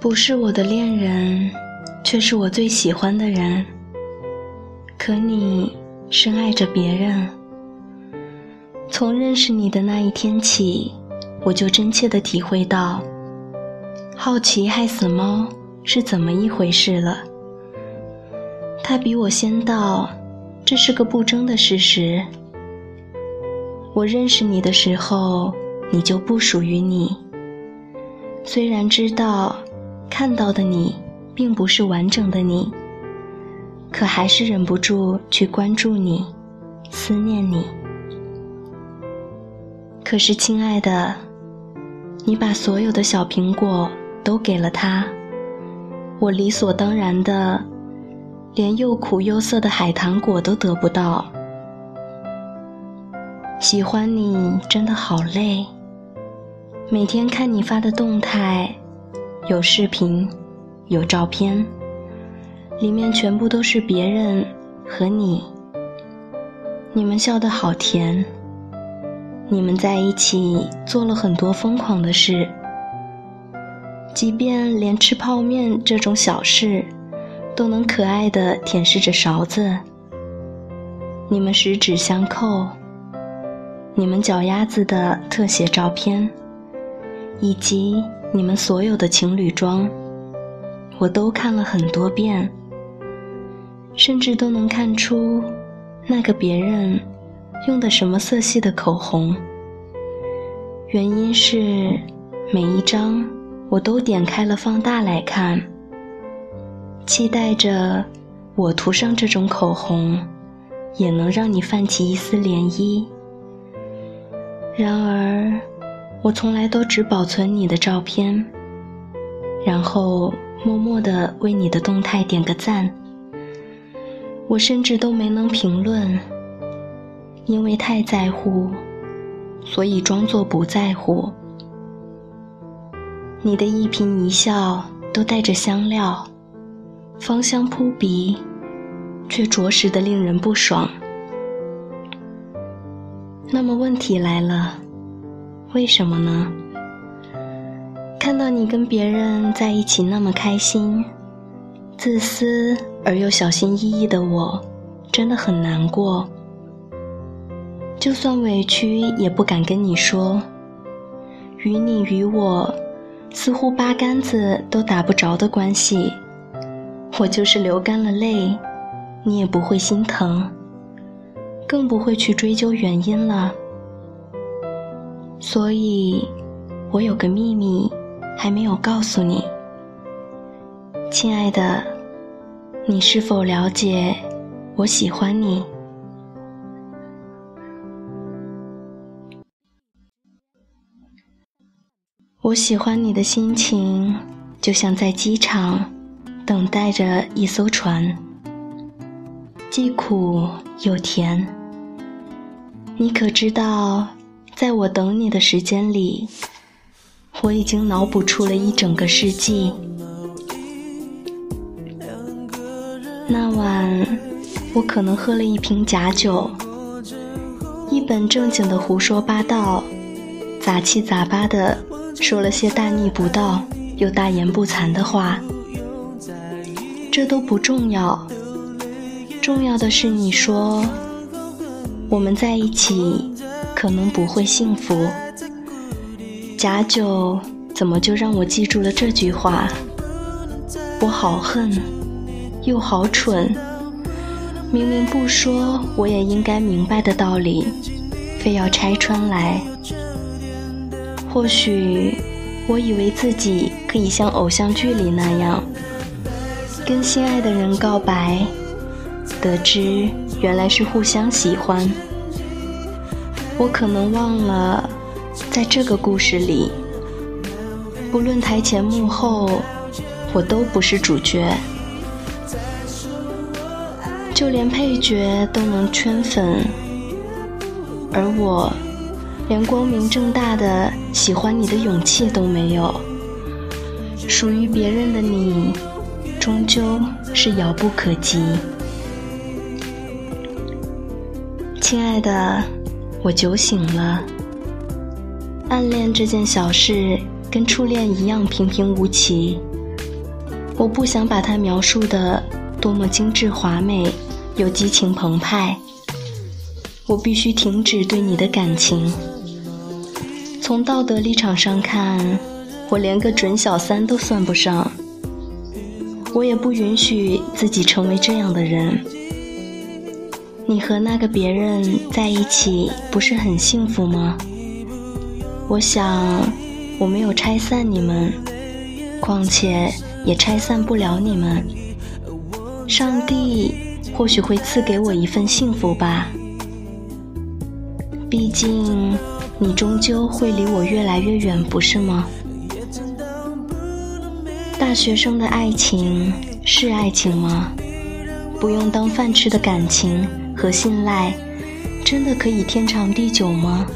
不是我的恋人，却是我最喜欢的人。可你深爱着别人。从认识你的那一天起，我就真切地体会到，好奇害死猫是怎么一回事了。他比我先到，这是个不争的事实。我认识你的时候，你就不属于你。虽然知道。看到的你，并不是完整的你，可还是忍不住去关注你，思念你。可是，亲爱的，你把所有的小苹果都给了他，我理所当然的，连又苦又涩的海棠果都得不到。喜欢你真的好累，每天看你发的动态。有视频，有照片，里面全部都是别人和你。你们笑得好甜，你们在一起做了很多疯狂的事，即便连吃泡面这种小事，都能可爱的舔舐着勺子。你们十指相扣，你们脚丫子的特写照片，以及。你们所有的情侣装，我都看了很多遍，甚至都能看出那个别人用的什么色系的口红。原因是每一张我都点开了放大来看，期待着我涂上这种口红也能让你泛起一丝涟漪。然而。我从来都只保存你的照片，然后默默地为你的动态点个赞。我甚至都没能评论，因为太在乎，所以装作不在乎。你的一颦一笑都带着香料，芳香扑鼻，却着实的令人不爽。那么问题来了。为什么呢？看到你跟别人在一起那么开心，自私而又小心翼翼的我，真的很难过。就算委屈也不敢跟你说。与你与我，似乎八竿子都打不着的关系。我就是流干了泪，你也不会心疼，更不会去追究原因了。所以，我有个秘密还没有告诉你，亲爱的，你是否了解我喜欢你？我喜欢你的心情，就像在机场等待着一艘船，既苦又甜。你可知道？在我等你的时间里，我已经脑补出了一整个世纪。那晚，我可能喝了一瓶假酒，一本正经的胡说八道，杂七杂八的说了些大逆不道又大言不惭的话。这都不重要，重要的是你说我们在一起。可能不会幸福。假酒怎么就让我记住了这句话？我好恨，又好蠢。明明不说我也应该明白的道理，非要拆穿来。或许我以为自己可以像偶像剧里那样，跟心爱的人告白，得知原来是互相喜欢。我可能忘了，在这个故事里，不论台前幕后，我都不是主角，就连配角都能圈粉，而我连光明正大的喜欢你的勇气都没有。属于别人的你，终究是遥不可及，亲爱的。我酒醒了，暗恋这件小事跟初恋一样平平无奇，我不想把它描述的多么精致华美，又激情澎湃。我必须停止对你的感情。从道德立场上看，我连个准小三都算不上。我也不允许自己成为这样的人。你和那个别人在一起，不是很幸福吗？我想，我没有拆散你们，况且也拆散不了你们。上帝或许会赐给我一份幸福吧。毕竟，你终究会离我越来越远，不是吗？大学生的爱情是爱情吗？不用当饭吃的感情。和信赖，真的可以天长地久吗？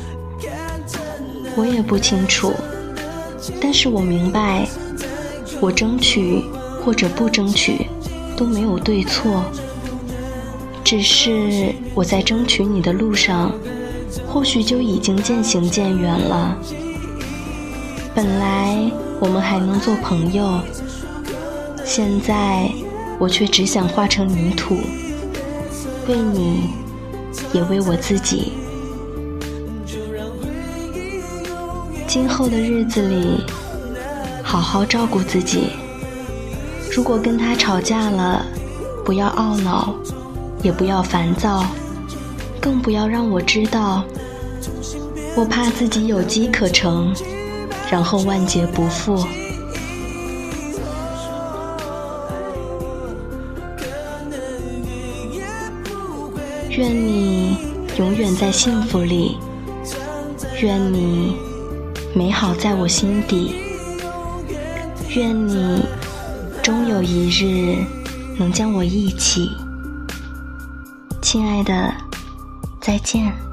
我也不清楚，但是我明白，我争取或者不争取都没有对错，只是我在争取你的路上，或许就已经渐行渐远了。本来我们还能做朋友，现在我却只想化成泥土。为你，也为我自己。今后的日子里，好好照顾自己。如果跟他吵架了，不要懊恼，也不要烦躁，更不要让我知道。我怕自己有机可乘，然后万劫不复。愿你永远在幸福里，愿你美好在我心底，愿你终有一日能将我忆起，亲爱的，再见。